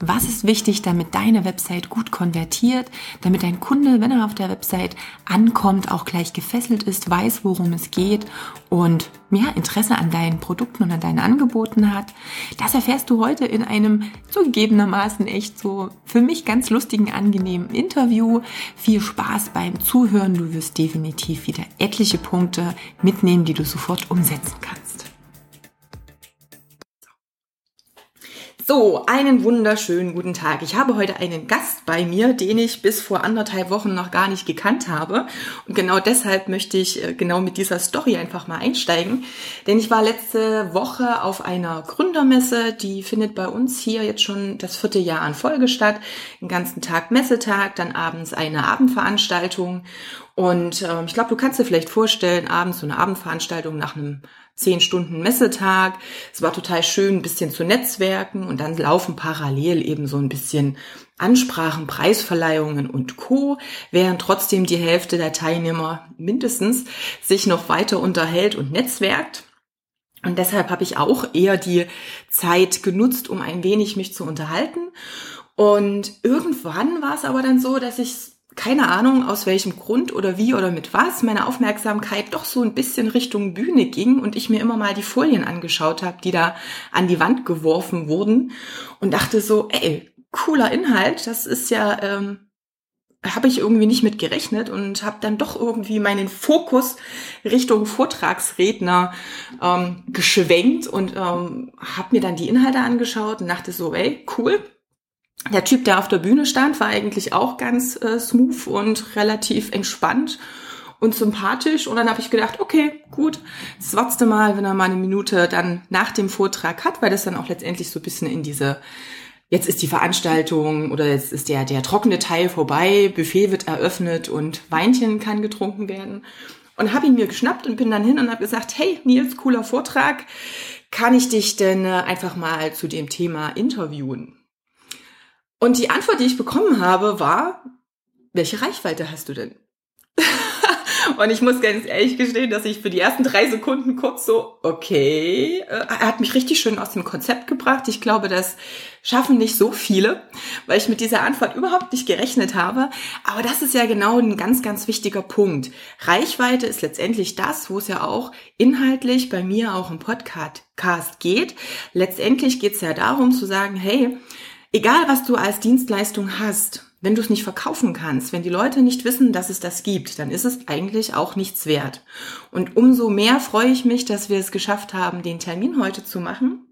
Was ist wichtig, damit deine Website gut konvertiert, damit dein Kunde, wenn er auf der Website ankommt, auch gleich gefesselt ist, weiß, worum es geht und ja, Interesse an deinen Produkten und an deinen Angeboten hat? Das erfährst du heute in einem zugegebenermaßen echt so für mich ganz lustigen, angenehmen Interview. Viel Spaß beim Zuhören. Du wirst definitiv wieder etliche Punkte mitnehmen, die du sofort umsetzen kannst. So, einen wunderschönen guten Tag. Ich habe heute einen Gast bei mir, den ich bis vor anderthalb Wochen noch gar nicht gekannt habe. Und genau deshalb möchte ich äh, genau mit dieser Story einfach mal einsteigen. Denn ich war letzte Woche auf einer Gründermesse, die findet bei uns hier jetzt schon das vierte Jahr an Folge statt. Den ganzen Tag Messetag, dann abends eine Abendveranstaltung. Und äh, ich glaube, du kannst dir vielleicht vorstellen, abends so eine Abendveranstaltung nach einem zehn Stunden Messetag. Es war total schön, ein bisschen zu netzwerken und dann laufen parallel eben so ein bisschen Ansprachen, Preisverleihungen und Co., während trotzdem die Hälfte der Teilnehmer mindestens sich noch weiter unterhält und netzwerkt. Und deshalb habe ich auch eher die Zeit genutzt, um ein wenig mich zu unterhalten. Und irgendwann war es aber dann so, dass ich keine Ahnung aus welchem Grund oder wie oder mit was meine Aufmerksamkeit doch so ein bisschen Richtung Bühne ging und ich mir immer mal die Folien angeschaut habe, die da an die Wand geworfen wurden und dachte so, ey, cooler Inhalt, das ist ja, ähm, habe ich irgendwie nicht mit gerechnet und habe dann doch irgendwie meinen Fokus Richtung Vortragsredner ähm, geschwenkt und ähm, habe mir dann die Inhalte angeschaut und dachte so, ey, cool, der Typ, der auf der Bühne stand, war eigentlich auch ganz äh, smooth und relativ entspannt und sympathisch. Und dann habe ich gedacht, okay, gut, das du mal, wenn er mal eine Minute dann nach dem Vortrag hat, weil das dann auch letztendlich so ein bisschen in diese, jetzt ist die Veranstaltung oder jetzt ist der, der trockene Teil vorbei, Buffet wird eröffnet und Weinchen kann getrunken werden. Und habe ihn mir geschnappt und bin dann hin und habe gesagt, hey Nils, cooler Vortrag, kann ich dich denn äh, einfach mal zu dem Thema interviewen? Und die Antwort, die ich bekommen habe, war, welche Reichweite hast du denn? und ich muss ganz ehrlich gestehen, dass ich für die ersten drei Sekunden kurz so, okay, äh, er hat mich richtig schön aus dem Konzept gebracht. Ich glaube, das schaffen nicht so viele, weil ich mit dieser Antwort überhaupt nicht gerechnet habe. Aber das ist ja genau ein ganz, ganz wichtiger Punkt. Reichweite ist letztendlich das, wo es ja auch inhaltlich bei mir auch im Podcast geht. Letztendlich geht es ja darum zu sagen, hey, Egal, was du als Dienstleistung hast, wenn du es nicht verkaufen kannst, wenn die Leute nicht wissen, dass es das gibt, dann ist es eigentlich auch nichts wert. Und umso mehr freue ich mich, dass wir es geschafft haben, den Termin heute zu machen.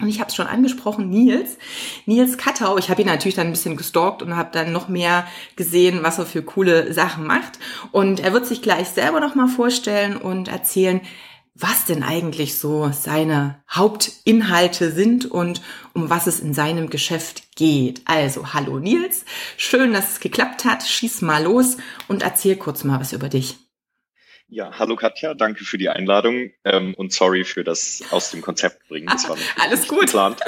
Und ich habe es schon angesprochen, Nils, Nils Kattau. Ich habe ihn natürlich dann ein bisschen gestalkt und habe dann noch mehr gesehen, was er für coole Sachen macht. Und er wird sich gleich selber noch mal vorstellen und erzählen, was denn eigentlich so seine Hauptinhalte sind und um was es in seinem Geschäft geht. Also, hallo Nils, schön, dass es geklappt hat. Schieß mal los und erzähl kurz mal was über dich. Ja, hallo Katja, danke für die Einladung ähm, und sorry für das aus dem Konzept bringen. Das war Alles gut. Geplant.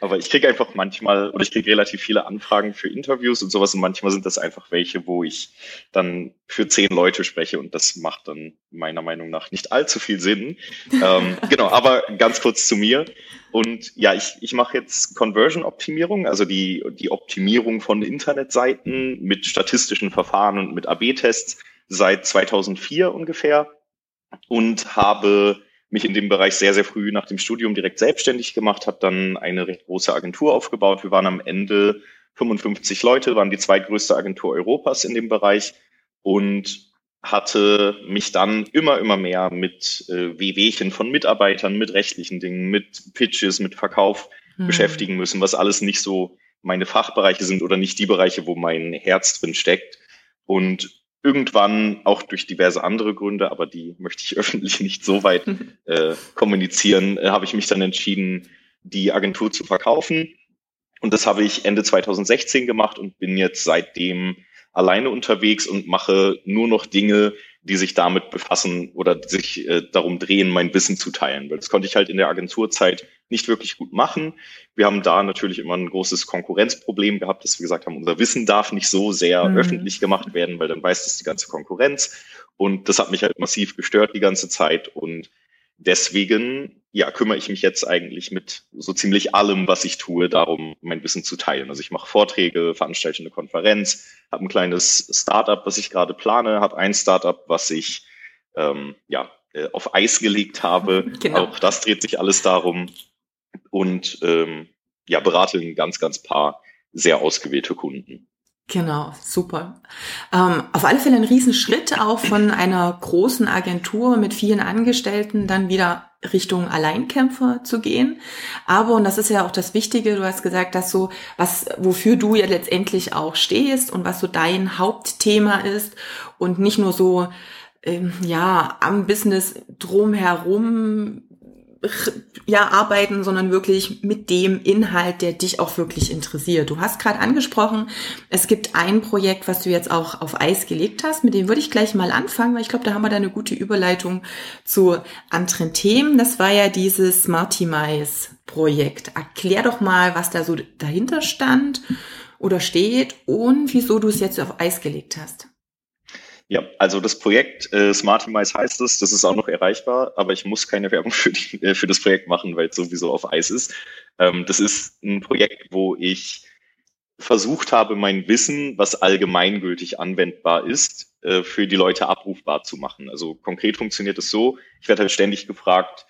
Aber ich kriege einfach manchmal, oder ich kriege relativ viele Anfragen für Interviews und sowas und manchmal sind das einfach welche, wo ich dann für zehn Leute spreche und das macht dann meiner Meinung nach nicht allzu viel Sinn. ähm, genau, aber ganz kurz zu mir. Und ja, ich, ich mache jetzt Conversion-Optimierung, also die, die Optimierung von Internetseiten mit statistischen Verfahren und mit AB-Tests seit 2004 ungefähr und habe mich in dem Bereich sehr, sehr früh nach dem Studium direkt selbstständig gemacht, habe dann eine recht große Agentur aufgebaut. Wir waren am Ende 55 Leute, waren die zweitgrößte Agentur Europas in dem Bereich und hatte mich dann immer, immer mehr mit äh, Wehwehchen von Mitarbeitern, mit rechtlichen Dingen, mit Pitches, mit Verkauf mhm. beschäftigen müssen, was alles nicht so meine Fachbereiche sind oder nicht die Bereiche, wo mein Herz drin steckt. Und irgendwann auch durch diverse andere Gründe, aber die möchte ich öffentlich nicht so weit äh, kommunizieren, äh, habe ich mich dann entschieden, die Agentur zu verkaufen. Und das habe ich Ende 2016 gemacht und bin jetzt seitdem alleine unterwegs und mache nur noch Dinge, die sich damit befassen oder sich äh, darum drehen, mein Wissen zu teilen. Weil das konnte ich halt in der Agenturzeit nicht wirklich gut machen. Wir haben da natürlich immer ein großes Konkurrenzproblem gehabt, dass wir gesagt haben, unser Wissen darf nicht so sehr mhm. öffentlich gemacht werden, weil dann weiß das die ganze Konkurrenz. Und das hat mich halt massiv gestört die ganze Zeit. Und deswegen, ja, kümmere ich mich jetzt eigentlich mit so ziemlich allem, was ich tue, darum, mein Wissen zu teilen. Also ich mache Vorträge, veranstalte eine Konferenz, habe ein kleines Startup, was ich gerade plane, habe ein Startup, was ich ähm, ja äh, auf Eis gelegt habe. Genau. Auch das dreht sich alles darum und ähm, ja berate ein ganz, ganz paar sehr ausgewählte Kunden. Genau, super. Ähm, auf alle Fälle ein Riesenschritt auch von einer großen Agentur mit vielen Angestellten dann wieder Richtung Alleinkämpfer zu gehen. Aber, und das ist ja auch das Wichtige, du hast gesagt, dass so, was, wofür du ja letztendlich auch stehst und was so dein Hauptthema ist und nicht nur so, ähm, ja, am Business drumherum ja arbeiten, sondern wirklich mit dem Inhalt, der dich auch wirklich interessiert. Du hast gerade angesprochen, es gibt ein Projekt, was du jetzt auch auf Eis gelegt hast. Mit dem würde ich gleich mal anfangen, weil ich glaube, da haben wir da eine gute Überleitung zu anderen Themen. Das war ja dieses Smarty-Mice Projekt. Erklär doch mal, was da so dahinter stand oder steht und wieso du es jetzt auf Eis gelegt hast. Ja, also das Projekt äh, Mice heißt es, das ist auch noch erreichbar, aber ich muss keine Werbung für, die, äh, für das Projekt machen, weil es sowieso auf Eis ist. Ähm, das ist ein Projekt, wo ich versucht habe, mein Wissen, was allgemeingültig anwendbar ist, äh, für die Leute abrufbar zu machen. Also konkret funktioniert es so, ich werde halt ständig gefragt,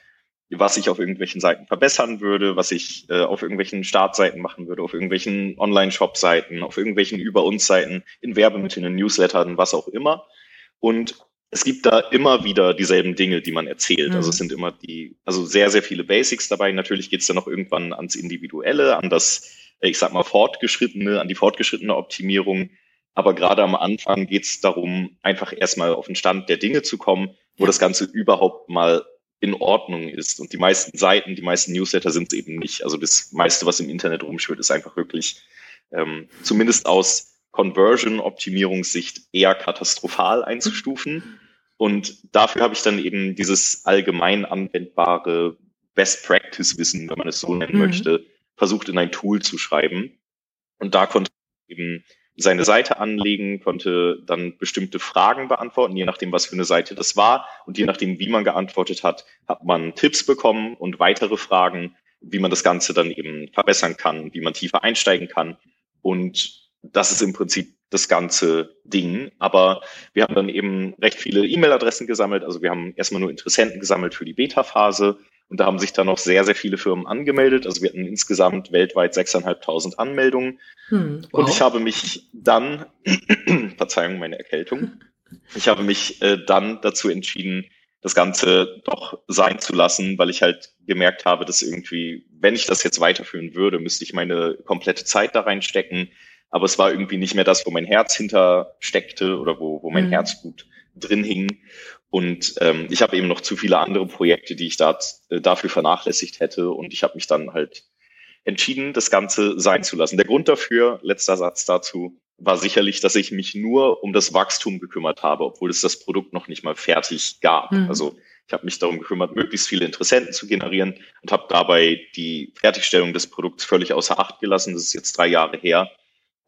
was ich auf irgendwelchen Seiten verbessern würde, was ich äh, auf irgendwelchen Startseiten machen würde, auf irgendwelchen Online-Shop-Seiten, auf irgendwelchen Über uns Seiten, in Werbemitteln, in Newslettern, was auch immer. Und es gibt da immer wieder dieselben Dinge, die man erzählt. Mhm. Also es sind immer die, also sehr, sehr viele Basics dabei. Natürlich geht es dann noch irgendwann ans Individuelle, an das, ich sag mal, fortgeschrittene, an die fortgeschrittene Optimierung. Aber gerade am Anfang geht es darum, einfach erstmal auf den Stand der Dinge zu kommen, wo das Ganze überhaupt mal in Ordnung ist. Und die meisten Seiten, die meisten Newsletter sind es eben nicht. Also das meiste, was im Internet rumschwirrt, ist einfach wirklich ähm, zumindest aus Conversion-Optimierungssicht eher katastrophal einzustufen. Und dafür habe ich dann eben dieses allgemein anwendbare Best Practice-Wissen, wenn man es so nennen mhm. möchte, versucht in ein Tool zu schreiben. Und da konnte eben seine Seite anlegen, konnte dann bestimmte Fragen beantworten, je nachdem, was für eine Seite das war. Und je nachdem, wie man geantwortet hat, hat man Tipps bekommen und weitere Fragen, wie man das Ganze dann eben verbessern kann, wie man tiefer einsteigen kann. Und das ist im Prinzip das ganze Ding. Aber wir haben dann eben recht viele E-Mail-Adressen gesammelt. Also wir haben erstmal nur Interessenten gesammelt für die Beta-Phase. Und da haben sich dann noch sehr, sehr viele Firmen angemeldet. Also wir hatten insgesamt weltweit 6.500 Anmeldungen. Hm, wow. Und ich habe mich dann, Verzeihung, meine Erkältung, ich habe mich äh, dann dazu entschieden, das Ganze doch sein zu lassen, weil ich halt gemerkt habe, dass irgendwie, wenn ich das jetzt weiterführen würde, müsste ich meine komplette Zeit da reinstecken. Aber es war irgendwie nicht mehr das, wo mein Herz hinter steckte oder wo, wo mein mhm. Herzblut drin hing. Und ähm, ich habe eben noch zu viele andere Projekte, die ich da, äh, dafür vernachlässigt hätte. Und ich habe mich dann halt entschieden, das Ganze sein zu lassen. Der Grund dafür, letzter Satz dazu, war sicherlich, dass ich mich nur um das Wachstum gekümmert habe, obwohl es das Produkt noch nicht mal fertig gab. Mhm. Also ich habe mich darum gekümmert, möglichst viele Interessenten zu generieren und habe dabei die Fertigstellung des Produkts völlig außer Acht gelassen. Das ist jetzt drei Jahre her.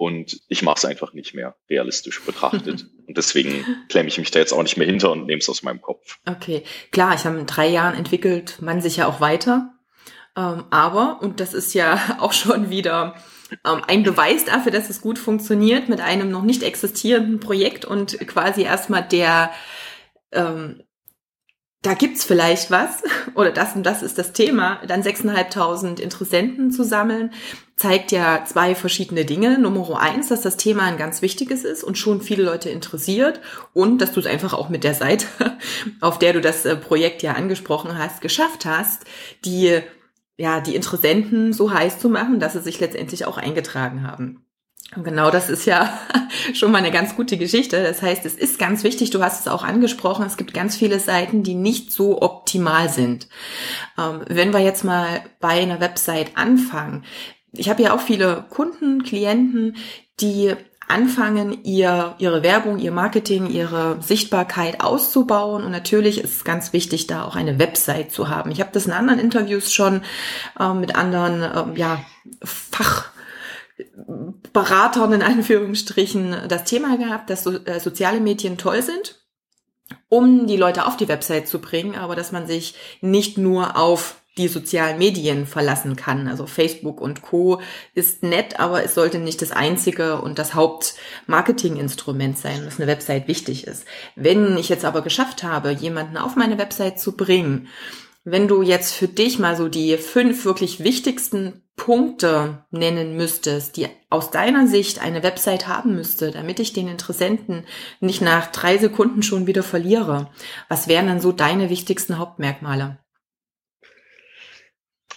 Und ich mache es einfach nicht mehr realistisch betrachtet. und deswegen klemme ich mich da jetzt auch nicht mehr hinter und nehme es aus meinem Kopf. Okay, klar, ich habe in drei Jahren entwickelt man sich ja auch weiter. Ähm, aber, und das ist ja auch schon wieder ähm, ein Beweis dafür, dass es gut funktioniert mit einem noch nicht existierenden Projekt und quasi erstmal der ähm, da gibt's vielleicht was oder das und das ist das Thema, dann 6.500 Interessenten zu sammeln, zeigt ja zwei verschiedene Dinge. Nummer eins, dass das Thema ein ganz wichtiges ist und schon viele Leute interessiert und dass du es einfach auch mit der Seite, auf der du das äh, Projekt ja angesprochen hast, geschafft hast, die ja, die Interessenten so heiß zu machen, dass sie sich letztendlich auch eingetragen haben. Genau das ist ja schon mal eine ganz gute Geschichte. Das heißt, es ist ganz wichtig, du hast es auch angesprochen, es gibt ganz viele Seiten, die nicht so optimal sind. Ähm, wenn wir jetzt mal bei einer Website anfangen, ich habe ja auch viele Kunden, Klienten, die anfangen, ihr, ihre Werbung, ihr Marketing, ihre Sichtbarkeit auszubauen. Und natürlich ist es ganz wichtig, da auch eine Website zu haben. Ich habe das in anderen Interviews schon äh, mit anderen äh, ja, Fachberatern in Anführungsstrichen das Thema gehabt, dass so, äh, soziale Medien toll sind um die Leute auf die Website zu bringen, aber dass man sich nicht nur auf die sozialen Medien verlassen kann. Also Facebook und Co. ist nett, aber es sollte nicht das einzige und das Hauptmarketinginstrument sein, was eine Website wichtig ist. Wenn ich jetzt aber geschafft habe, jemanden auf meine Website zu bringen, wenn du jetzt für dich mal so die fünf wirklich wichtigsten Punkte nennen müsstest, die aus deiner Sicht eine Website haben müsste, damit ich den Interessenten nicht nach drei Sekunden schon wieder verliere, was wären dann so deine wichtigsten Hauptmerkmale?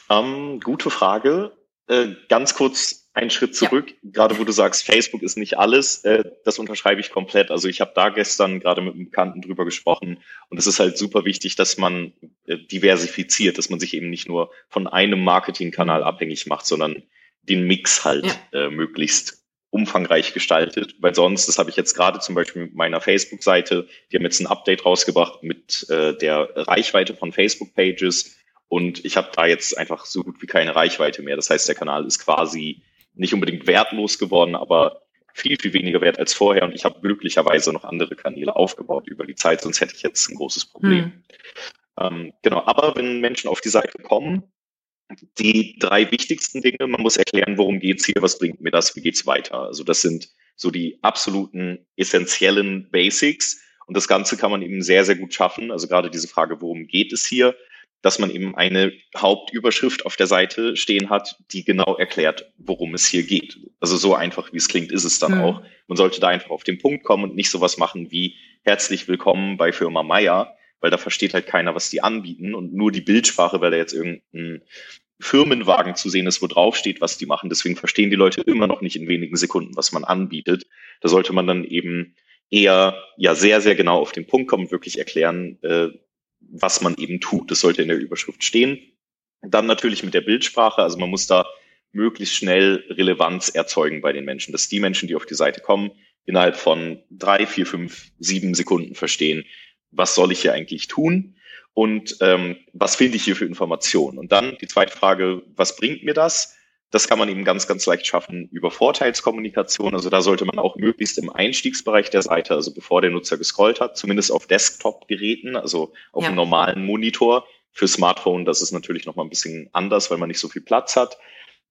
Ähm, gute Frage. Äh, ganz kurz einen Schritt zurück, ja. gerade wo du sagst, Facebook ist nicht alles, äh, das unterschreibe ich komplett. Also ich habe da gestern gerade mit einem Bekannten drüber gesprochen und es ist halt super wichtig, dass man äh, diversifiziert, dass man sich eben nicht nur von einem Marketingkanal abhängig macht, sondern den Mix halt ja. äh, möglichst umfangreich gestaltet, weil sonst, das habe ich jetzt gerade zum Beispiel mit meiner Facebook-Seite, die haben jetzt ein Update rausgebracht mit äh, der Reichweite von Facebook-Pages und ich habe da jetzt einfach so gut wie keine Reichweite mehr. Das heißt, der Kanal ist quasi nicht unbedingt wertlos geworden, aber viel, viel weniger wert als vorher. Und ich habe glücklicherweise noch andere Kanäle aufgebaut über die Zeit, sonst hätte ich jetzt ein großes Problem. Hm. Ähm, genau, aber wenn Menschen auf die Seite kommen, die drei wichtigsten Dinge, man muss erklären, worum geht's hier, was bringt mir das, wie geht's weiter. Also das sind so die absoluten essentiellen Basics. Und das Ganze kann man eben sehr, sehr gut schaffen. Also gerade diese Frage, worum geht es hier, dass man eben eine Hauptüberschrift auf der Seite stehen hat, die genau erklärt, worum es hier geht. Also so einfach, wie es klingt, ist es dann mhm. auch. Man sollte da einfach auf den Punkt kommen und nicht sowas machen wie herzlich willkommen bei Firma Meier, weil da versteht halt keiner, was die anbieten und nur die Bildsprache, weil da jetzt irgendein Firmenwagen zu sehen ist, wo drauf steht, was die machen. Deswegen verstehen die Leute immer noch nicht in wenigen Sekunden, was man anbietet. Da sollte man dann eben eher ja sehr, sehr genau auf den Punkt kommen, wirklich erklären, äh, was man eben tut. Das sollte in der Überschrift stehen. Dann natürlich mit der Bildsprache. Also man muss da möglichst schnell Relevanz erzeugen bei den Menschen, dass die Menschen, die auf die Seite kommen, innerhalb von drei, vier, fünf, sieben Sekunden verstehen, was soll ich hier eigentlich tun und ähm, was finde ich hier für Informationen. Und dann die zweite Frage, was bringt mir das? Das kann man eben ganz, ganz leicht schaffen über Vorteilskommunikation. Also da sollte man auch möglichst im Einstiegsbereich der Seite, also bevor der Nutzer gescrollt hat, zumindest auf Desktop-Geräten, also auf ja. einem normalen Monitor. Für Smartphone, das ist natürlich nochmal ein bisschen anders, weil man nicht so viel Platz hat.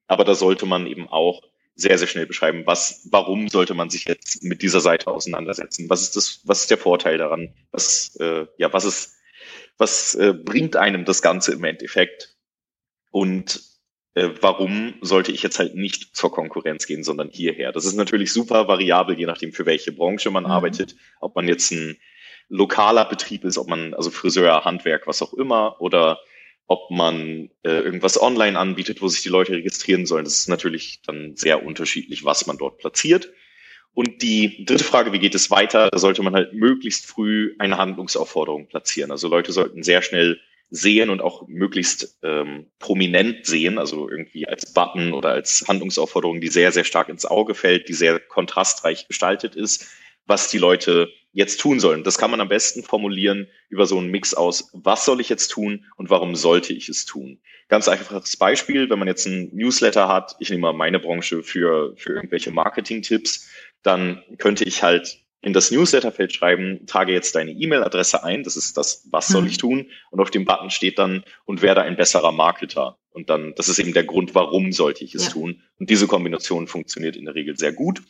Aber da sollte man eben auch sehr, sehr schnell beschreiben, was, warum sollte man sich jetzt mit dieser Seite auseinandersetzen? Was ist das, was ist der Vorteil daran? Was, äh, ja, was ist, was äh, bringt einem das Ganze im Endeffekt? Und äh, warum sollte ich jetzt halt nicht zur Konkurrenz gehen, sondern hierher? Das ist natürlich super variabel, je nachdem, für welche Branche man mhm. arbeitet, ob man jetzt ein lokaler Betrieb ist, ob man, also Friseur, Handwerk, was auch immer, oder ob man äh, irgendwas online anbietet, wo sich die Leute registrieren sollen. Das ist natürlich dann sehr unterschiedlich, was man dort platziert. Und die dritte Frage, wie geht es weiter? Da sollte man halt möglichst früh eine Handlungsaufforderung platzieren. Also Leute sollten sehr schnell sehen und auch möglichst ähm, prominent sehen, also irgendwie als Button oder als Handlungsaufforderung, die sehr, sehr stark ins Auge fällt, die sehr kontrastreich gestaltet ist, was die Leute jetzt tun sollen. Das kann man am besten formulieren über so einen Mix aus, was soll ich jetzt tun und warum sollte ich es tun. Ganz einfaches Beispiel, wenn man jetzt ein Newsletter hat, ich nehme mal meine Branche für, für irgendwelche Marketing-Tipps, dann könnte ich halt in das Newsletterfeld schreiben, trage jetzt deine E-Mail-Adresse ein, das ist das, was soll mhm. ich tun? Und auf dem Button steht dann, und werde ein besserer Marketer. Und dann, das ist eben der Grund, warum sollte ich es ja. tun. Und diese Kombination funktioniert in der Regel sehr gut.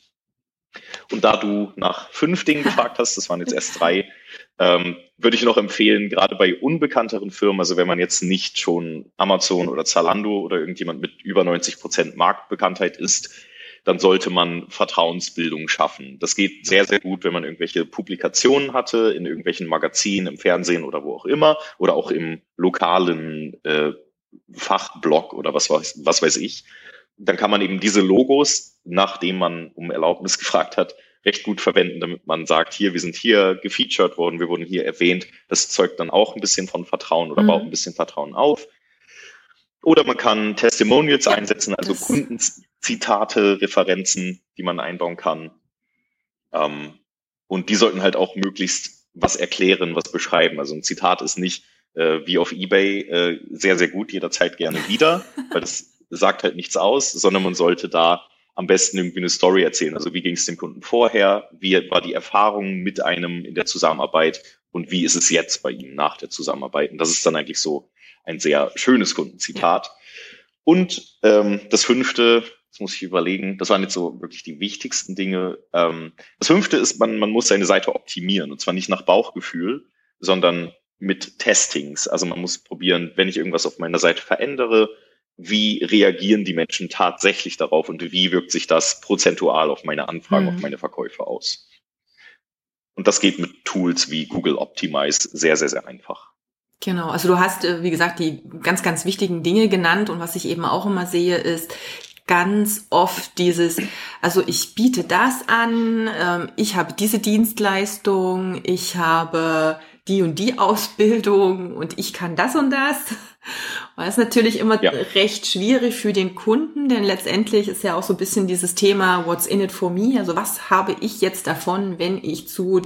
Und da du nach fünf Dingen gefragt hast, das waren jetzt erst drei, ähm, würde ich noch empfehlen, gerade bei unbekannteren Firmen, also wenn man jetzt nicht schon Amazon oder Zalando oder irgendjemand mit über 90 Prozent Marktbekanntheit ist, dann sollte man Vertrauensbildung schaffen. Das geht sehr, sehr gut, wenn man irgendwelche Publikationen hatte, in irgendwelchen Magazinen, im Fernsehen oder wo auch immer, oder auch im lokalen äh, Fachblog oder was weiß, was weiß ich. Dann kann man eben diese Logos, nachdem man um Erlaubnis gefragt hat, recht gut verwenden, damit man sagt, hier, wir sind hier gefeatured worden, wir wurden hier erwähnt. Das zeugt dann auch ein bisschen von Vertrauen oder mhm. baut ein bisschen Vertrauen auf. Oder man kann Testimonials ja. einsetzen, also Kundenzitate, Referenzen, die man einbauen kann. Ähm, und die sollten halt auch möglichst was erklären, was beschreiben. Also ein Zitat ist nicht äh, wie auf eBay äh, sehr, sehr gut, jederzeit gerne wieder, weil das sagt halt nichts aus, sondern man sollte da am besten irgendwie eine Story erzählen. Also wie ging es dem Kunden vorher, wie war die Erfahrung mit einem in der Zusammenarbeit und wie ist es jetzt bei Ihnen nach der Zusammenarbeit? Und das ist dann eigentlich so ein sehr schönes Kundenzitat. Und ähm, das fünfte, das muss ich überlegen, das waren jetzt so wirklich die wichtigsten Dinge. Ähm, das fünfte ist, man, man muss seine Seite optimieren und zwar nicht nach Bauchgefühl, sondern mit Testings. Also man muss probieren, wenn ich irgendwas auf meiner Seite verändere, wie reagieren die Menschen tatsächlich darauf und wie wirkt sich das prozentual auf meine Anfragen, mhm. auf meine Verkäufe aus. Und das geht mit Tools wie Google Optimize sehr, sehr, sehr einfach. Genau, also du hast, äh, wie gesagt, die ganz, ganz wichtigen Dinge genannt und was ich eben auch immer sehe, ist ganz oft dieses, also ich biete das an, ähm, ich habe diese Dienstleistung, ich habe die und die Ausbildung und ich kann das und das. Und das ist natürlich immer ja. recht schwierig für den Kunden, denn letztendlich ist ja auch so ein bisschen dieses Thema What's in it for me? Also was habe ich jetzt davon, wenn ich zu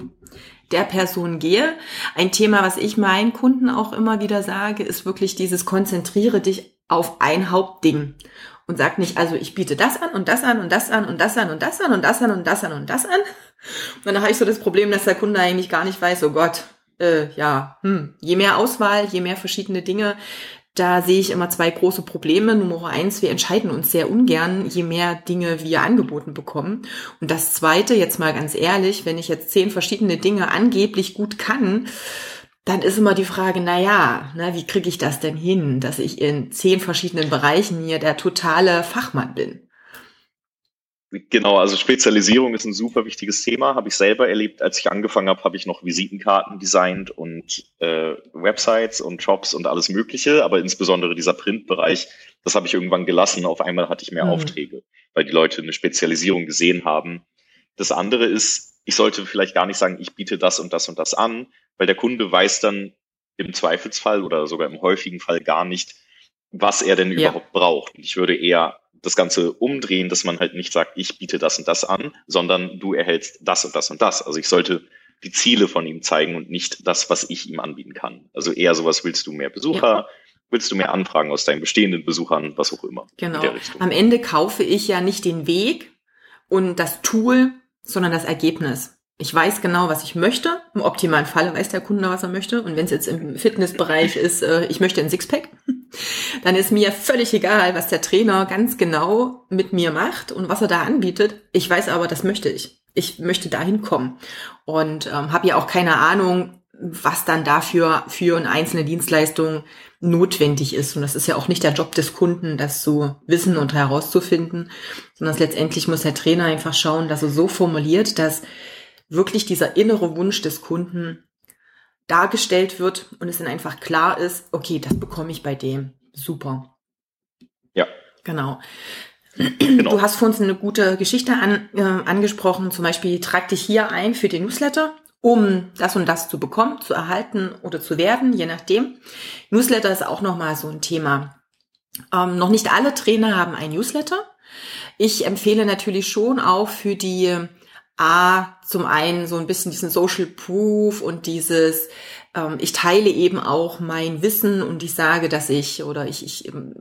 der Person gehe. Ein Thema, was ich meinen Kunden auch immer wieder sage, ist wirklich dieses konzentriere dich auf ein Hauptding und sag nicht, also ich biete das an und das an und das an und das an und das an und das an und das an und das an. Und dann habe ich so das Problem, dass der Kunde eigentlich gar nicht weiß, oh Gott, äh, ja, hm, je mehr Auswahl, je mehr verschiedene Dinge, da sehe ich immer zwei große Probleme. Nummer eins, wir entscheiden uns sehr ungern, je mehr Dinge wir angeboten bekommen. Und das zweite, jetzt mal ganz ehrlich, wenn ich jetzt zehn verschiedene Dinge angeblich gut kann, dann ist immer die Frage, na ja, ne, wie kriege ich das denn hin, dass ich in zehn verschiedenen Bereichen hier der totale Fachmann bin? Genau, also Spezialisierung ist ein super wichtiges Thema. Habe ich selber erlebt, als ich angefangen habe, habe ich noch Visitenkarten designt und äh, Websites und Shops und alles Mögliche, aber insbesondere dieser Printbereich, das habe ich irgendwann gelassen. Auf einmal hatte ich mehr mhm. Aufträge, weil die Leute eine Spezialisierung gesehen haben. Das andere ist, ich sollte vielleicht gar nicht sagen, ich biete das und das und das an, weil der Kunde weiß dann im Zweifelsfall oder sogar im häufigen Fall gar nicht, was er denn ja. überhaupt braucht. Und ich würde eher das Ganze umdrehen, dass man halt nicht sagt, ich biete das und das an, sondern du erhältst das und das und das. Also ich sollte die Ziele von ihm zeigen und nicht das, was ich ihm anbieten kann. Also eher sowas, willst du mehr Besucher, ja. willst du mehr Anfragen aus deinen bestehenden Besuchern, was auch immer. Genau. Am Ende kaufe ich ja nicht den Weg und das Tool, sondern das Ergebnis. Ich weiß genau, was ich möchte. Im optimalen Fall weiß der Kunde, was er möchte. Und wenn es jetzt im Fitnessbereich ist, äh, ich möchte ein Sixpack, dann ist mir völlig egal, was der Trainer ganz genau mit mir macht und was er da anbietet. Ich weiß aber, das möchte ich. Ich möchte dahin kommen und ähm, habe ja auch keine Ahnung, was dann dafür für eine einzelne Dienstleistung notwendig ist. Und das ist ja auch nicht der Job des Kunden, das zu wissen und herauszufinden, sondern letztendlich muss der Trainer einfach schauen, dass er so formuliert, dass wirklich dieser innere Wunsch des Kunden dargestellt wird und es dann einfach klar ist, okay, das bekomme ich bei dem. Super. Ja. Genau. genau. Du hast vor uns eine gute Geschichte an, äh, angesprochen, zum Beispiel trag dich hier ein für den Newsletter, um das und das zu bekommen, zu erhalten oder zu werden, je nachdem. Newsletter ist auch nochmal so ein Thema. Ähm, noch nicht alle Trainer haben ein Newsletter. Ich empfehle natürlich schon auch für die A, zum einen so ein bisschen diesen Social Proof und dieses, ähm, ich teile eben auch mein Wissen und ich sage, dass ich oder ich, ich ähm,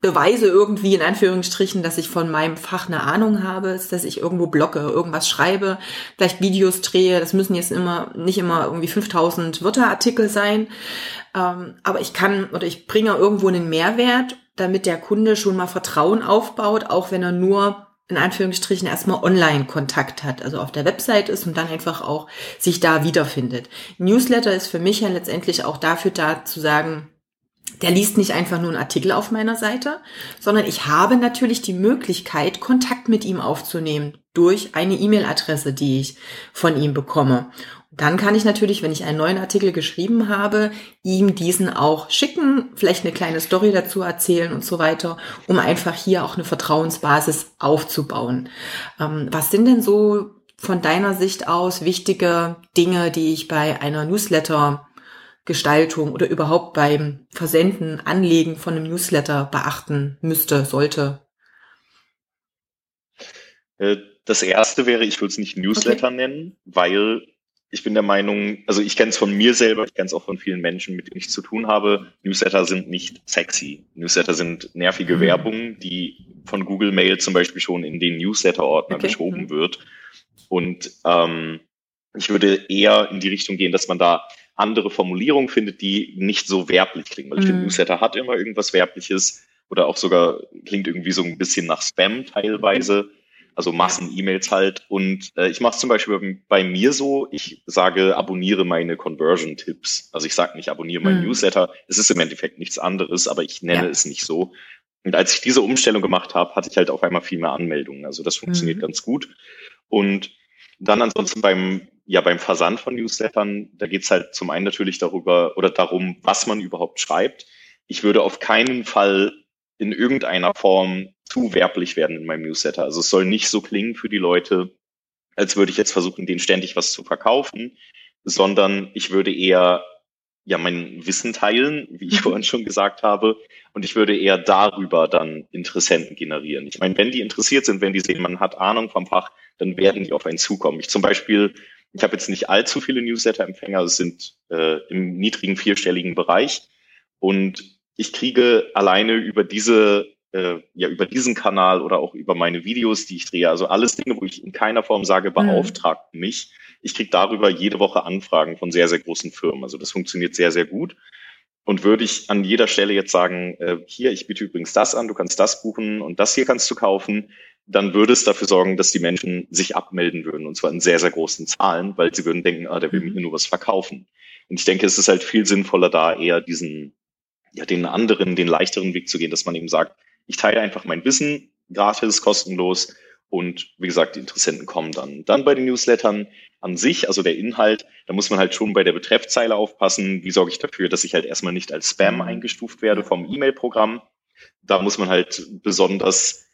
beweise irgendwie in Anführungsstrichen, dass ich von meinem Fach eine Ahnung habe, dass ich irgendwo blocke, irgendwas schreibe, vielleicht Videos drehe. Das müssen jetzt immer nicht immer irgendwie 5000 Wörterartikel sein, ähm, aber ich kann oder ich bringe irgendwo einen Mehrwert, damit der Kunde schon mal Vertrauen aufbaut, auch wenn er nur in Anführungsstrichen erstmal Online-Kontakt hat, also auf der Website ist und dann einfach auch sich da wiederfindet. Newsletter ist für mich ja letztendlich auch dafür da zu sagen, der liest nicht einfach nur einen Artikel auf meiner Seite, sondern ich habe natürlich die Möglichkeit, Kontakt mit ihm aufzunehmen durch eine E-Mail-Adresse, die ich von ihm bekomme. Dann kann ich natürlich, wenn ich einen neuen Artikel geschrieben habe, ihm diesen auch schicken, vielleicht eine kleine Story dazu erzählen und so weiter, um einfach hier auch eine Vertrauensbasis aufzubauen. Ähm, was sind denn so von deiner Sicht aus wichtige Dinge, die ich bei einer Newsletter Gestaltung oder überhaupt beim Versenden, Anlegen von einem Newsletter beachten müsste, sollte? Äh, Das erste wäre, ich würde es nicht Newsletter okay. nennen, weil ich bin der Meinung, also ich kenne es von mir selber, ich kenne es auch von vielen Menschen, mit denen ich zu tun habe. Newsletter sind nicht sexy. Newsletter sind nervige mhm. Werbung, die von Google Mail zum Beispiel schon in den Newsletter-Ordner okay. geschoben mhm. wird. Und ähm, ich würde eher in die Richtung gehen, dass man da andere Formulierungen findet, die nicht so werblich klingen. Weil ich finde, mhm. Newsletter hat immer irgendwas Werbliches oder auch sogar klingt irgendwie so ein bisschen nach Spam teilweise. Also Massen-E-Mails halt. Und äh, ich mache es zum Beispiel bei, mir so, ich sage, abonniere meine Conversion-Tipps. Also ich sage nicht, abonniere meinen mhm. Newsletter. Es ist im Endeffekt nichts anderes, aber ich nenne ja. es nicht so. Und als ich diese Umstellung gemacht habe, hatte ich halt auf einmal viel mehr Anmeldungen. Also das funktioniert mhm. ganz gut. Und dann ansonsten beim, ja, beim Versand von Newslettern, da geht's halt zum einen natürlich darüber oder darum, was man überhaupt schreibt. Ich würde auf keinen Fall in irgendeiner Form zu werblich werden in meinem Newsletter. Also es soll nicht so klingen für die Leute, als würde ich jetzt versuchen, denen ständig was zu verkaufen, sondern ich würde eher ja mein Wissen teilen, wie ich mhm. vorhin schon gesagt habe, und ich würde eher darüber dann Interessenten generieren. Ich meine, wenn die interessiert sind, wenn die sehen, man hat Ahnung vom Fach, dann werden die auf einen zukommen. Ich zum Beispiel, ich habe jetzt nicht allzu viele Newsletter-Empfänger, es sind äh, im niedrigen vierstelligen Bereich und ich kriege alleine über diese äh, ja über diesen Kanal oder auch über meine Videos, die ich drehe, also alles Dinge, wo ich in keiner Form sage, mhm. beauftragt mhm. mich. Ich kriege darüber jede Woche Anfragen von sehr, sehr großen Firmen. Also das funktioniert sehr, sehr gut. Und würde ich an jeder Stelle jetzt sagen, äh, hier, ich biete übrigens das an, du kannst das buchen und das hier kannst du kaufen, dann würde es dafür sorgen, dass die Menschen sich abmelden würden, und zwar in sehr, sehr großen Zahlen, weil sie würden denken, ah, der will mhm. mir nur was verkaufen. Und ich denke, es ist halt viel sinnvoller, da eher diesen, ja, den anderen, den leichteren Weg zu gehen, dass man eben sagt, ich teile einfach mein Wissen gratis, kostenlos und wie gesagt, die Interessenten kommen dann. Dann bei den Newslettern an sich, also der Inhalt, da muss man halt schon bei der Betreffzeile aufpassen. Wie sorge ich dafür, dass ich halt erstmal nicht als Spam eingestuft werde vom E-Mail-Programm? Da muss man halt besonders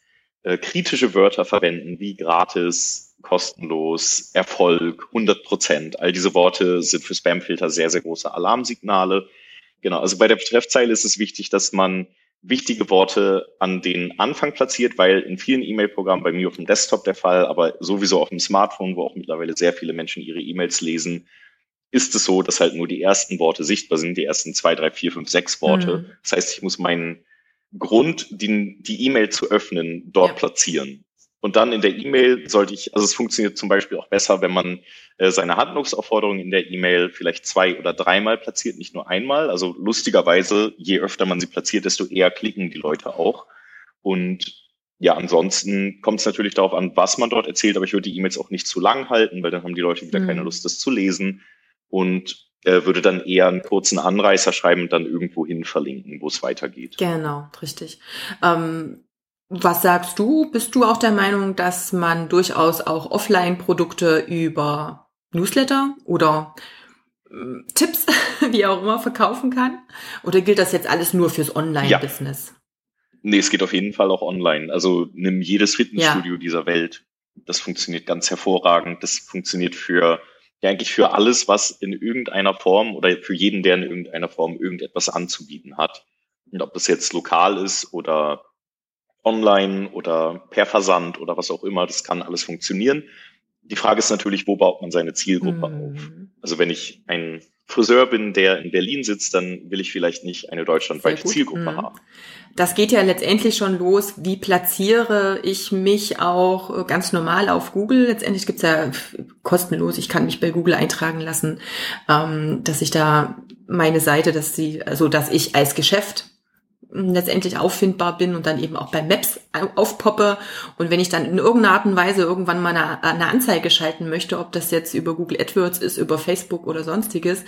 äh, kritische Wörter verwenden, wie gratis, kostenlos, Erfolg, 100 Prozent. All diese Worte sind für Spamfilter sehr, sehr große Alarmsignale. Genau, also bei der Betreffzeile ist es wichtig, dass man wichtige Worte an den Anfang platziert, weil in vielen E-Mail-Programmen, bei mir auf dem Desktop der Fall, aber sowieso auf dem Smartphone, wo auch mittlerweile sehr viele Menschen ihre E-Mails lesen, ist es so, dass halt nur die ersten Worte sichtbar sind, die ersten zwei, drei, vier, fünf, sechs Worte. Mhm. Das heißt, ich muss meinen Grund, die E-Mail zu öffnen, dort ja. platzieren. Und dann in der E-Mail sollte ich, also es funktioniert zum Beispiel auch besser, wenn man äh, seine Handlungsaufforderung in der E-Mail vielleicht zwei oder dreimal platziert, nicht nur einmal. Also lustigerweise, je öfter man sie platziert, desto eher klicken die Leute auch. Und ja, ansonsten kommt es natürlich darauf an, was man dort erzählt, aber ich würde die E-Mails auch nicht zu lang halten, weil dann haben die Leute wieder mhm. keine Lust, das zu lesen. Und äh, würde dann eher einen kurzen Anreißer schreiben und dann irgendwo hin verlinken, wo es weitergeht. Genau, richtig. Ähm, was sagst du? Bist du auch der Meinung, dass man durchaus auch Offline-Produkte über Newsletter oder äh, Tipps, wie auch immer, verkaufen kann? Oder gilt das jetzt alles nur fürs Online-Business? Ja. Nee, es geht auf jeden Fall auch online. Also nimm jedes Fitnessstudio ja. dieser Welt. Das funktioniert ganz hervorragend. Das funktioniert für ja eigentlich für alles, was in irgendeiner Form oder für jeden, der in irgendeiner Form irgendetwas anzubieten hat. Und ob das jetzt lokal ist oder online oder per Versand oder was auch immer, das kann alles funktionieren. Die Frage ist natürlich, wo baut man seine Zielgruppe mhm. auf? Also wenn ich ein Friseur bin, der in Berlin sitzt, dann will ich vielleicht nicht eine deutschlandweite Zielgruppe mhm. haben. Das geht ja letztendlich schon los. Wie platziere ich mich auch äh, ganz normal auf Google? Letztendlich gibt's ja kostenlos, ich kann mich bei Google eintragen lassen, ähm, dass ich da meine Seite, dass sie, also dass ich als Geschäft letztendlich auffindbar bin und dann eben auch bei Maps aufpoppe. Und wenn ich dann in irgendeiner Art und Weise irgendwann mal eine, eine Anzeige schalten möchte, ob das jetzt über Google AdWords ist, über Facebook oder sonstiges,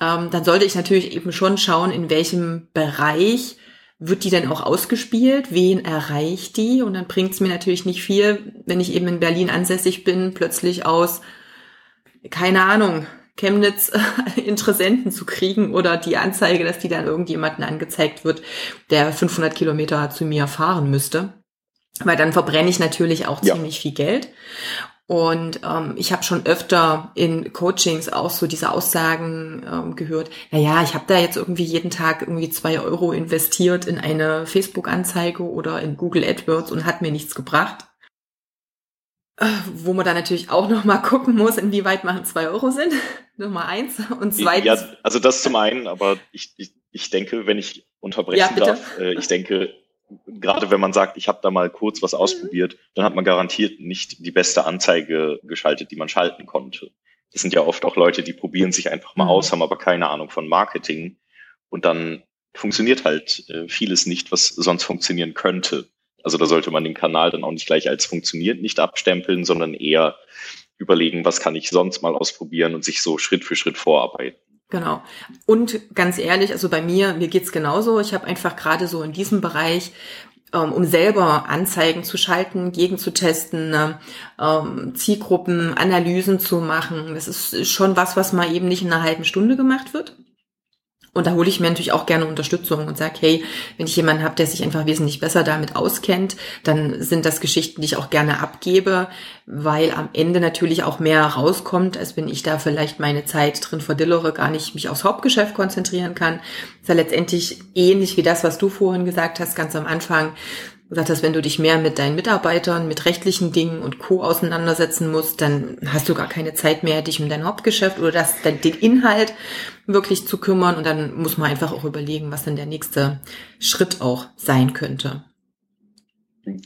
ähm, dann sollte ich natürlich eben schon schauen, in welchem Bereich wird die denn auch ausgespielt? Wen erreicht die? Und dann bringt es mir natürlich nicht viel, wenn ich eben in Berlin ansässig bin, plötzlich aus, keine Ahnung, Chemnitz Interessenten zu kriegen oder die Anzeige, dass die dann irgendjemanden angezeigt wird, der 500 Kilometer zu mir fahren müsste. Weil dann verbrenne ich natürlich auch ja. ziemlich viel Geld. Und ähm, ich habe schon öfter in Coachings auch so diese Aussagen ähm, gehört, naja, ich habe da jetzt irgendwie jeden Tag irgendwie zwei Euro investiert in eine Facebook-Anzeige oder in Google AdWords und hat mir nichts gebracht. Wo man dann natürlich auch noch mal gucken muss, inwieweit machen zwei Euro sind. Nummer eins. Und zweitens. Ja, also das zum einen, aber ich, ich, ich denke, wenn ich unterbrechen ja, darf, äh, ich denke, gerade wenn man sagt, ich habe da mal kurz was ausprobiert, dann hat man garantiert nicht die beste Anzeige geschaltet, die man schalten konnte. Das sind ja oft auch Leute, die probieren sich einfach mal mhm. aus, haben aber keine Ahnung von Marketing. Und dann funktioniert halt äh, vieles nicht, was sonst funktionieren könnte. Also da sollte man den Kanal dann auch nicht gleich als funktioniert nicht abstempeln, sondern eher überlegen, was kann ich sonst mal ausprobieren und sich so Schritt für Schritt vorarbeiten. Genau. Und ganz ehrlich, also bei mir, mir geht's genauso. Ich habe einfach gerade so in diesem Bereich ähm, um selber Anzeigen zu schalten, gegenzutesten, ne, ähm, Zielgruppen, Analysen zu machen. Das ist schon was, was mal eben nicht in einer halben Stunde gemacht wird. Und da hole ich mir natürlich auch gerne Unterstützung und sage, hey, wenn ich jemanden habe, der sich einfach wesentlich besser damit auskennt, dann sind das Geschichten, die ich auch gerne abgebe, weil am Ende natürlich auch mehr rauskommt, als wenn ich da vielleicht meine Zeit drin verdillere, gar nicht mich aufs Hauptgeschäft konzentrieren kann. Das ist ja letztendlich ähnlich wie das, was du vorhin gesagt hast, ganz am Anfang gesagt hast, wenn du dich mehr mit deinen Mitarbeitern, mit rechtlichen Dingen und Co. auseinandersetzen musst, dann hast du gar keine Zeit mehr, dich um dein Hauptgeschäft oder das, den Inhalt wirklich zu kümmern. Und dann muss man einfach auch überlegen, was dann der nächste Schritt auch sein könnte.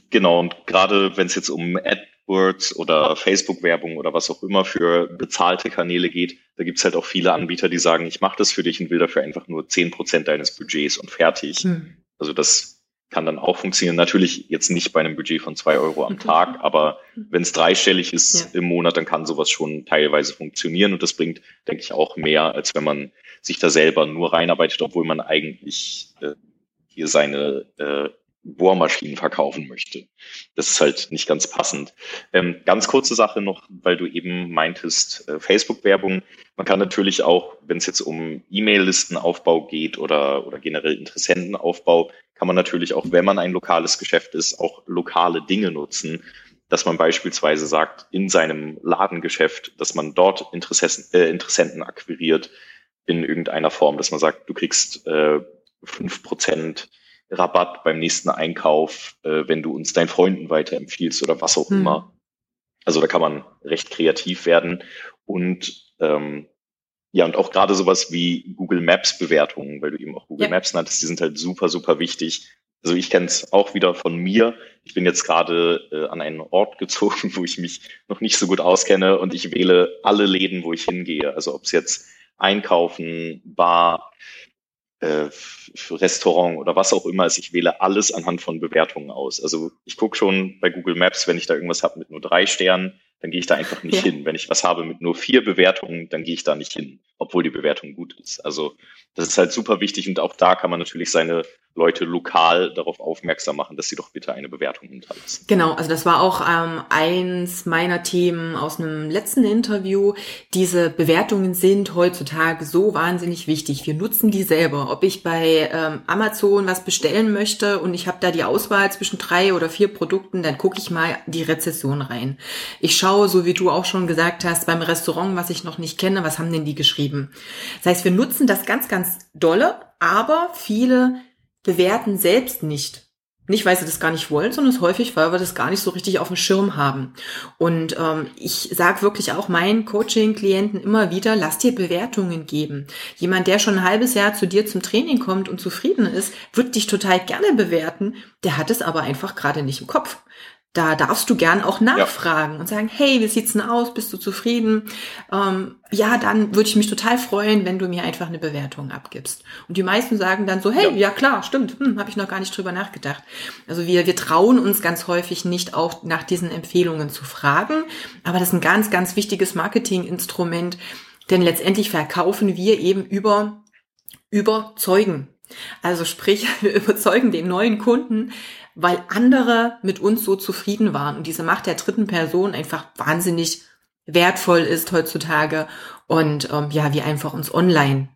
Genau, und gerade wenn es jetzt um AdWords oder Facebook-Werbung oder was auch immer für bezahlte Kanäle geht, da gibt's halt auch viele Anbieter, die sagen, ich mache das für dich und will dafür einfach nur zehn Prozent deines Budgets und fertig. Hm. Also das kann dann auch funktionieren. Natürlich jetzt nicht bei einem Budget von zwei Euro am Tag, aber wenn es dreistellig ist ja. im Monat, dann kann sowas schon teilweise funktionieren und das bringt, denke ich, auch mehr, als wenn man sich da selber nur reinarbeitet, obwohl man eigentlich äh, hier seine äh, Bohrmaschinen verkaufen möchte. Das ist halt nicht ganz passend. Ähm, ganz kurze Sache noch, weil du eben meintest, äh, Facebook-Werbung. Man kann natürlich auch, wenn es jetzt um E-Mail-Listenaufbau geht oder, oder generell Interessentenaufbau, kann man natürlich auch, wenn man ein lokales Geschäft ist, auch lokale Dinge nutzen, dass man beispielsweise sagt, in seinem Ladengeschäft, dass man dort Interessenten, äh, Interessenten akquiriert in irgendeiner Form, dass man sagt, du kriegst äh, 5% Rabatt beim nächsten Einkauf, äh, wenn du uns deinen Freunden weiterempfiehlst oder was auch hm. immer. Also da kann man recht kreativ werden und ähm, ja, und auch gerade sowas wie Google Maps Bewertungen, weil du eben auch Google ja. Maps nanntest, die sind halt super, super wichtig. Also ich kenne es auch wieder von mir. Ich bin jetzt gerade äh, an einen Ort gezogen, wo ich mich noch nicht so gut auskenne und ich wähle alle Läden, wo ich hingehe. Also ob es jetzt Einkaufen, Bar, äh, Restaurant oder was auch immer ist, ich wähle alles anhand von Bewertungen aus. Also ich gucke schon bei Google Maps, wenn ich da irgendwas habe mit nur drei Sternen, dann gehe ich da einfach nicht ja. hin. Wenn ich was habe mit nur vier Bewertungen, dann gehe ich da nicht hin, obwohl die Bewertung gut ist. Also das ist halt super wichtig und auch da kann man natürlich seine Leute lokal darauf aufmerksam machen, dass sie doch bitte eine Bewertung hinterlassen. Genau, also das war auch ähm, eins meiner Themen aus einem letzten Interview. Diese Bewertungen sind heutzutage so wahnsinnig wichtig. Wir nutzen die selber. Ob ich bei ähm, Amazon was bestellen möchte und ich habe da die Auswahl zwischen drei oder vier Produkten, dann gucke ich mal die Rezession rein. Ich schaue, so wie du auch schon gesagt hast, beim Restaurant, was ich noch nicht kenne, was haben denn die geschrieben? Das heißt, wir nutzen das ganz, ganz dolle, aber viele bewerten selbst nicht. Nicht, weil sie das gar nicht wollen, sondern es häufig, weil wir das gar nicht so richtig auf dem Schirm haben. Und ähm, ich sage wirklich auch meinen Coaching-Klienten immer wieder, lass dir Bewertungen geben. Jemand, der schon ein halbes Jahr zu dir zum Training kommt und zufrieden ist, wird dich total gerne bewerten. Der hat es aber einfach gerade nicht im Kopf da darfst du gern auch nachfragen ja. und sagen, hey, wie sieht's denn aus? Bist du zufrieden? Ähm, ja, dann würde ich mich total freuen, wenn du mir einfach eine Bewertung abgibst. Und die meisten sagen dann so, hey, ja, ja klar, stimmt, hm, habe ich noch gar nicht drüber nachgedacht. Also wir, wir trauen uns ganz häufig nicht auch nach diesen Empfehlungen zu fragen, aber das ist ein ganz, ganz wichtiges Marketinginstrument, denn letztendlich verkaufen wir eben über überzeugen. Also sprich, wir überzeugen den neuen Kunden, weil andere mit uns so zufrieden waren und diese Macht der dritten Person einfach wahnsinnig wertvoll ist heutzutage und ähm, ja, wir einfach uns online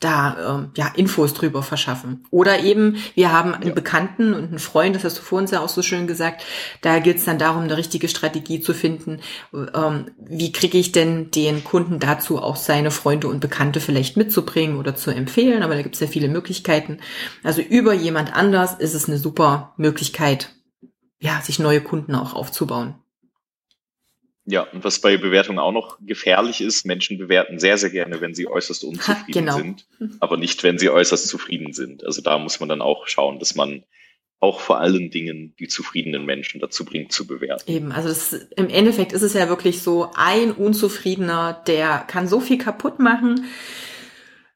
da ähm, ja Infos drüber verschaffen. Oder eben, wir haben einen ja. Bekannten und einen Freund, das hast du vorhin ja auch so schön gesagt, da gilt es dann darum, eine richtige Strategie zu finden. Ähm, wie kriege ich denn den Kunden dazu, auch seine Freunde und Bekannte vielleicht mitzubringen oder zu empfehlen? Aber da gibt es ja viele Möglichkeiten. Also über jemand anders ist es eine super Möglichkeit, ja, sich neue Kunden auch aufzubauen. Ja, und was bei Bewertungen auch noch gefährlich ist, Menschen bewerten sehr, sehr gerne, wenn sie äußerst unzufrieden genau. sind, aber nicht, wenn sie äußerst zufrieden sind. Also da muss man dann auch schauen, dass man auch vor allen Dingen die zufriedenen Menschen dazu bringt, zu bewerten. Eben, also das, im Endeffekt ist es ja wirklich so, ein Unzufriedener, der kann so viel kaputt machen.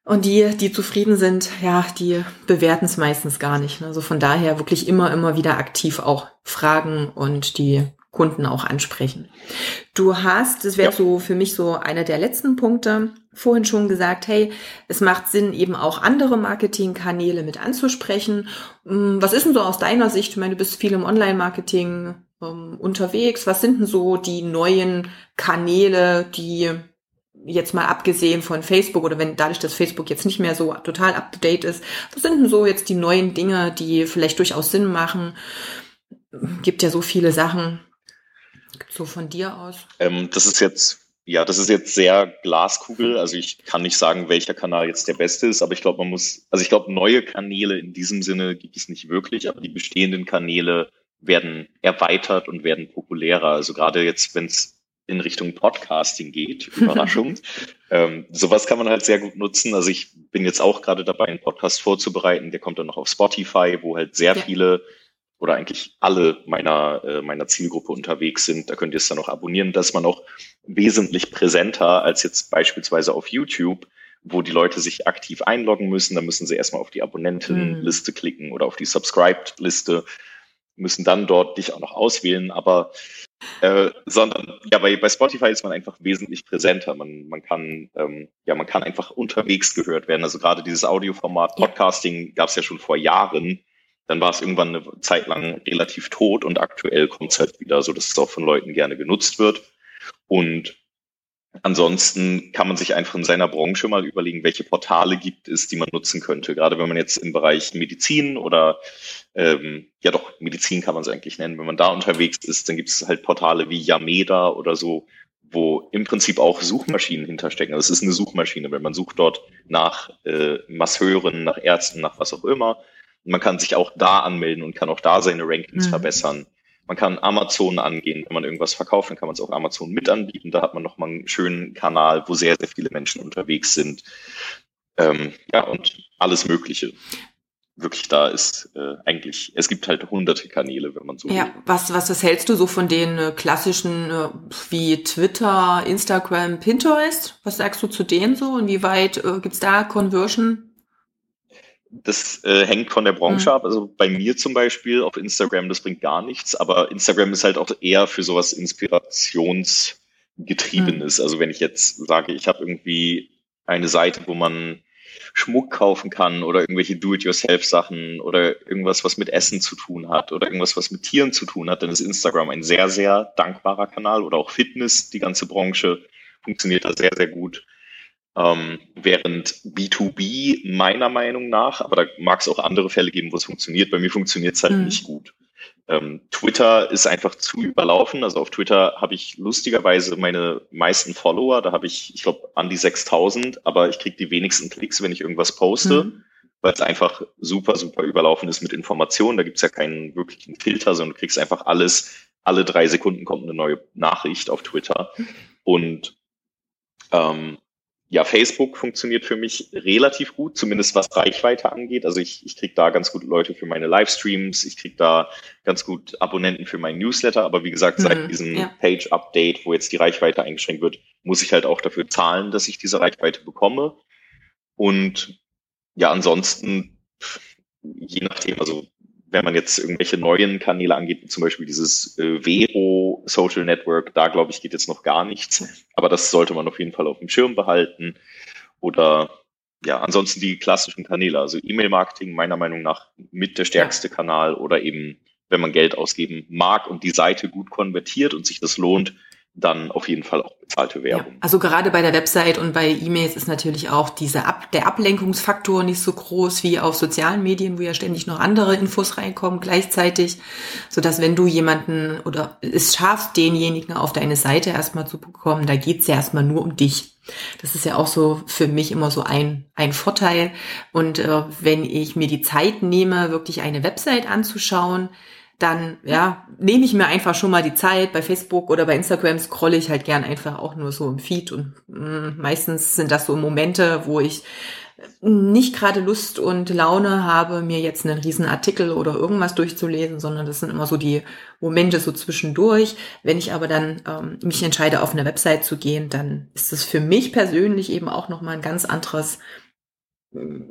Und die, die zufrieden sind, ja, die bewerten es meistens gar nicht. Also von daher wirklich immer, immer wieder aktiv auch fragen und die Kunden auch ansprechen. Du hast, das wäre ja. so für mich so einer der letzten Punkte, vorhin schon gesagt, hey, es macht Sinn, eben auch andere Marketingkanäle mit anzusprechen. Hm, was ist denn so aus deiner Sicht? Ich meine, du bist viel im Online-Marketing ähm, unterwegs. Was sind denn so die neuen Kanäle, die jetzt mal abgesehen von Facebook oder wenn dadurch, dass Facebook jetzt nicht mehr so total up to date ist, was sind denn so jetzt die neuen Dinge, die vielleicht durchaus Sinn machen? Gibt ja so viele Sachen. So von dir aus? Ähm, das ist jetzt ja, das ist jetzt sehr Glaskugel. Also ich kann nicht sagen, welcher Kanal jetzt der beste ist, aber ich glaube, man muss, also ich glaube, neue Kanäle in diesem Sinne gibt es nicht wirklich, aber die bestehenden Kanäle werden erweitert und werden populärer. Also gerade jetzt, wenn es in Richtung Podcasting geht, Überraschung. ähm, sowas kann man halt sehr gut nutzen. Also ich bin jetzt auch gerade dabei, einen Podcast vorzubereiten. Der kommt dann noch auf Spotify, wo halt sehr ja. viele oder eigentlich alle meiner, äh, meiner Zielgruppe unterwegs sind. Da könnt ihr es dann auch abonnieren. dass man auch wesentlich präsenter als jetzt beispielsweise auf YouTube, wo die Leute sich aktiv einloggen müssen. Da müssen sie erstmal auf die Abonnentenliste mhm. klicken oder auf die Subscribed-Liste, müssen dann dort dich auch noch auswählen. Aber äh, sondern ja, bei, bei Spotify ist man einfach wesentlich präsenter. Man, man kann ähm, ja, man kann einfach unterwegs gehört werden. Also gerade dieses Audioformat Podcasting gab es ja schon vor Jahren dann war es irgendwann eine Zeit lang relativ tot und aktuell kommt es halt wieder so, dass es auch von Leuten gerne genutzt wird. Und ansonsten kann man sich einfach in seiner Branche mal überlegen, welche Portale gibt es, die man nutzen könnte. Gerade wenn man jetzt im Bereich Medizin oder ähm, ja doch, Medizin kann man es eigentlich nennen, wenn man da unterwegs ist, dann gibt es halt Portale wie Yameda oder so, wo im Prinzip auch Suchmaschinen hinterstecken. Also es ist eine Suchmaschine, wenn man sucht dort nach äh, Masseuren, nach Ärzten, nach was auch immer man kann sich auch da anmelden und kann auch da seine Rankings mhm. verbessern. Man kann Amazon angehen, wenn man irgendwas verkauft, dann kann man es auch Amazon mit anbieten. Da hat man nochmal einen schönen Kanal, wo sehr, sehr viele Menschen unterwegs sind. Ähm, ja, und alles Mögliche. Wirklich, da ist äh, eigentlich, es gibt halt hunderte Kanäle, wenn man so Ja, was, was, was hältst du so von den äh, klassischen äh, wie Twitter, Instagram, Pinterest? Was sagst du zu denen so? Inwieweit äh, gibt's da Conversion das äh, hängt von der Branche mhm. ab. Also bei mir zum Beispiel auf Instagram, das bringt gar nichts, aber Instagram ist halt auch eher für sowas Inspirationsgetriebenes. Mhm. Also wenn ich jetzt sage, ich habe irgendwie eine Seite, wo man Schmuck kaufen kann oder irgendwelche Do-it-yourself-Sachen oder irgendwas, was mit Essen zu tun hat oder irgendwas, was mit Tieren zu tun hat, dann ist Instagram ein sehr, sehr dankbarer Kanal oder auch Fitness, die ganze Branche funktioniert da sehr, sehr gut. Ähm, während B2B meiner Meinung nach, aber da mag es auch andere Fälle geben, wo es funktioniert, bei mir funktioniert es halt mhm. nicht gut. Ähm, Twitter ist einfach zu überlaufen. Also auf Twitter habe ich lustigerweise meine meisten Follower. Da habe ich, ich glaube, an die 6000, aber ich kriege die wenigsten Klicks, wenn ich irgendwas poste, mhm. weil es einfach super, super überlaufen ist mit Informationen. Da gibt es ja keinen wirklichen Filter, sondern du kriegst einfach alles. Alle drei Sekunden kommt eine neue Nachricht auf Twitter. Und ähm, ja, Facebook funktioniert für mich relativ gut, zumindest was Reichweite angeht. Also ich, ich kriege da ganz gut Leute für meine Livestreams, ich kriege da ganz gut Abonnenten für meinen Newsletter, aber wie gesagt, seit mhm, diesem ja. Page-Update, wo jetzt die Reichweite eingeschränkt wird, muss ich halt auch dafür zahlen, dass ich diese Reichweite bekomme. Und ja, ansonsten, je nachdem, also wenn man jetzt irgendwelche neuen Kanäle angeht, zum Beispiel dieses äh, Vero Social Network, da glaube ich, geht jetzt noch gar nichts. Aber das sollte man auf jeden Fall auf dem Schirm behalten. Oder ja, ansonsten die klassischen Kanäle, also E-Mail-Marketing meiner Meinung nach mit der stärkste. Kanal oder eben, wenn man Geld ausgeben mag und die Seite gut konvertiert und sich das lohnt, dann auf jeden Fall auch bezahlte Werbung. Ja, also gerade bei der Website und bei E-Mails ist natürlich auch diese Ab der Ablenkungsfaktor nicht so groß wie auf sozialen Medien, wo ja ständig noch andere Infos reinkommen gleichzeitig, so dass wenn du jemanden oder es schaffst, denjenigen auf deine Seite erstmal zu bekommen, da geht's ja erstmal nur um dich. Das ist ja auch so für mich immer so ein, ein Vorteil. Und äh, wenn ich mir die Zeit nehme, wirklich eine Website anzuschauen, dann ja, nehme ich mir einfach schon mal die Zeit. Bei Facebook oder bei Instagram scrolle ich halt gern einfach auch nur so im Feed und mh, mm, meistens sind das so Momente, wo ich nicht gerade Lust und Laune habe, mir jetzt einen riesen Artikel oder irgendwas durchzulesen, sondern das sind immer so die Momente so zwischendurch. Wenn ich aber dann ähm, mich entscheide, auf eine Website zu gehen, dann ist das für mich persönlich eben auch nochmal ein ganz anderes,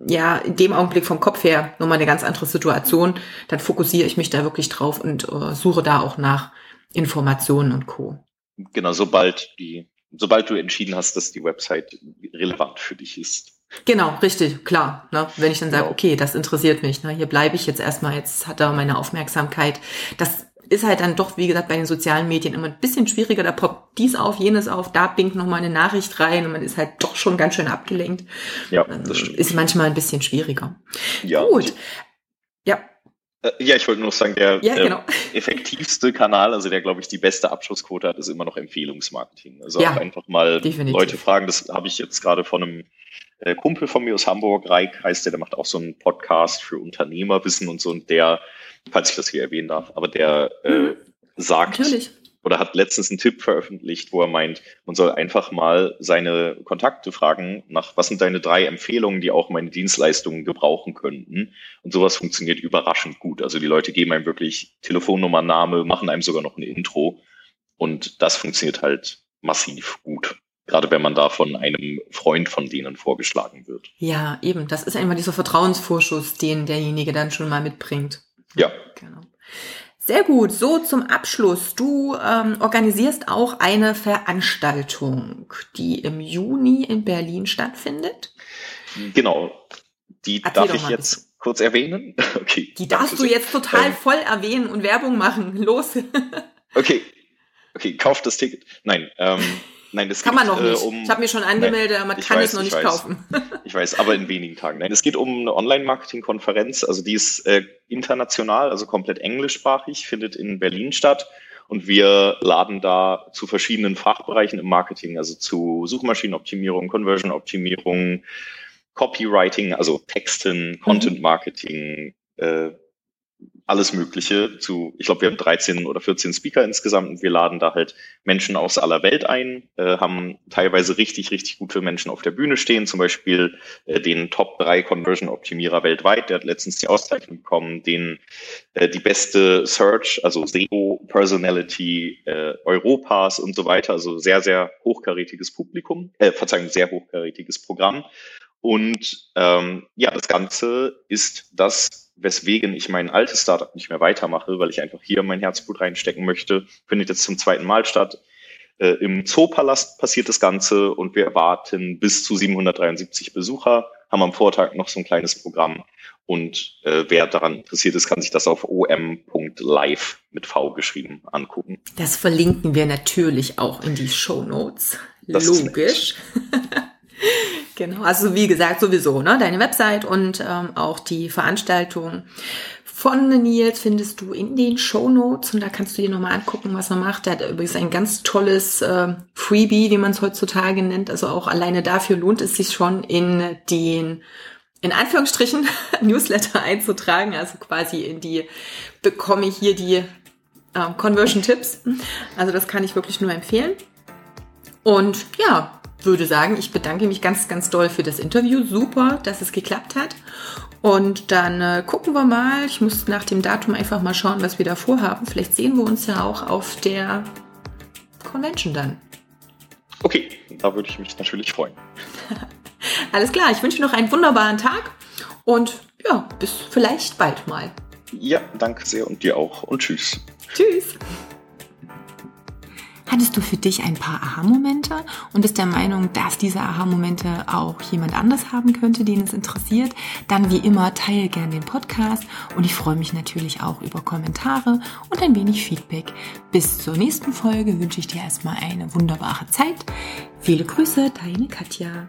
ja, in dem Augenblick vom Kopf her nochmal eine ganz andere Situation. Dann fokussiere ich mich da wirklich drauf und äh, suche da auch nach Informationen und Co. Genau, sobald die, sobald du entschieden hast, dass die Website relevant für dich ist Genau, richtig, klar. Ne? Wenn ich dann sage, okay, das interessiert mich, ne? hier bleibe ich jetzt erstmal, jetzt hat er meine Aufmerksamkeit. Das ist halt dann doch, wie gesagt, bei den sozialen Medien immer ein bisschen schwieriger. Da poppt dies auf, jenes auf, da binkt nochmal eine Nachricht rein und man ist halt doch schon ganz schön abgelenkt. Ja, das stimmt. Ist manchmal ein bisschen schwieriger. Ja. Gut. Ja. Äh, ja, ich wollte nur noch sagen, der, ja, genau. effektivste Kanal, also der, glaube ich, die beste Abschlussquote hat, ist immer noch Empfehlungsmarketing. Also ja, auch einfach mal definitiv. Leute fragen, das habe ich jetzt gerade von einem äh, Kumpel von mir aus Hamburg, Reik heißt der, der macht auch so einen Podcast für Unternehmerwissen und so und der, falls ich das hier erwähnen darf, aber der äh, mhm. sagt Natürlich. oder hat letztens einen Tipp veröffentlicht, wo er meint, man soll einfach mal seine Kontakte fragen nach, was sind deine drei Empfehlungen, die auch meine Dienstleistungen gebrauchen könnten. Und sowas funktioniert überraschend gut. Also die Leute geben einem wirklich Telefonnummer, Name, machen einem sogar noch ein Intro. Und das funktioniert halt massiv gut. Gerade wenn man da von einem Freund von denen vorgeschlagen wird. Ja, eben. Das ist einfach dieser Vertrauensvorschuss, den derjenige dann schon mal mitbringt. Ja. Genau. Sehr gut. So zum Abschluss. Du ähm, organisierst auch eine Veranstaltung, die im Juni in Berlin stattfindet. Genau. Die Erzähl darf ich jetzt bitte. kurz erwähnen. Okay. Die darfst du jetzt total ähm, voll erwähnen und Werbung machen. Los. okay. Okay, kauft das Ticket. Nein. Ähm, Nein, das kann geht, man noch nicht. Äh, um, ich habe mir schon angemeldet, aber man kann weiß, es noch nicht weiß, kaufen. ich weiß, aber in wenigen Tagen. Nein, es geht um eine Online-Marketing-Konferenz. Also die ist äh, international, also komplett englischsprachig, findet in Berlin statt. Und wir laden da zu verschiedenen Fachbereichen im Marketing, also zu Suchmaschinenoptimierung, Conversion-Optimierung, Copywriting, also Texten. Content-Marketing, äh, alles Mögliche zu, ich glaube, wir haben 13 oder 14 Speaker insgesamt und wir laden da halt Menschen aus aller Welt ein, äh, haben teilweise richtig, richtig gute Menschen auf der Bühne stehen, zum Beispiel äh, den Top 3 Conversion Optimierer weltweit, der hat letztens die Auszeichnung bekommen, den äh, die beste Search, also SEO Personality äh, Europas und so weiter, also sehr, sehr hochkarätiges Publikum, äh, Verzeihung, sehr hochkarätiges Programm. Und ähm, ja, das Ganze ist das weswegen ich mein altes Startup nicht mehr weitermache, weil ich einfach hier mein Herzblut reinstecken möchte, findet jetzt zum zweiten Mal statt. Äh, Im Zoopalast passiert das Ganze und wir erwarten bis zu 773 Besucher, haben am Vortag noch so ein kleines Programm und äh, wer daran interessiert ist, kann sich das auf om.live mit V geschrieben angucken. Das verlinken wir natürlich auch in die Show Notes. Logisch. Genau, also wie gesagt, sowieso, ne? Deine Website und ähm, auch die Veranstaltung von Nils findest du in den Show Notes und da kannst du dir nochmal angucken, was er macht. Er hat übrigens ein ganz tolles äh, Freebie, wie man es heutzutage nennt. Also auch alleine dafür lohnt es sich schon in den in Anführungsstrichen Newsletter einzutragen, also quasi in die bekomme ich hier die äh, Conversion Tipps. Also das kann ich wirklich nur empfehlen. Und ja, würde sagen, ich bedanke mich ganz, ganz doll für das Interview. Super, dass es geklappt hat. Und dann äh, gucken wir mal. Ich muss nach dem Datum einfach mal schauen, was wir da vorhaben. Vielleicht sehen wir uns ja auch auf der Convention dann. Okay, da würde ich mich natürlich freuen. Alles klar, ich wünsche noch einen wunderbaren Tag und ja, bis vielleicht bald mal. Ja, danke sehr und dir auch und tschüss. Tschüss. Hattest du für dich ein paar Aha-Momente und bist der Meinung, dass diese Aha-Momente auch jemand anders haben könnte, den es interessiert? Dann wie immer teile gern den Podcast und ich freue mich natürlich auch über Kommentare und ein wenig Feedback. Bis zur nächsten Folge wünsche ich dir erstmal eine wunderbare Zeit. Viele Grüße, deine Katja.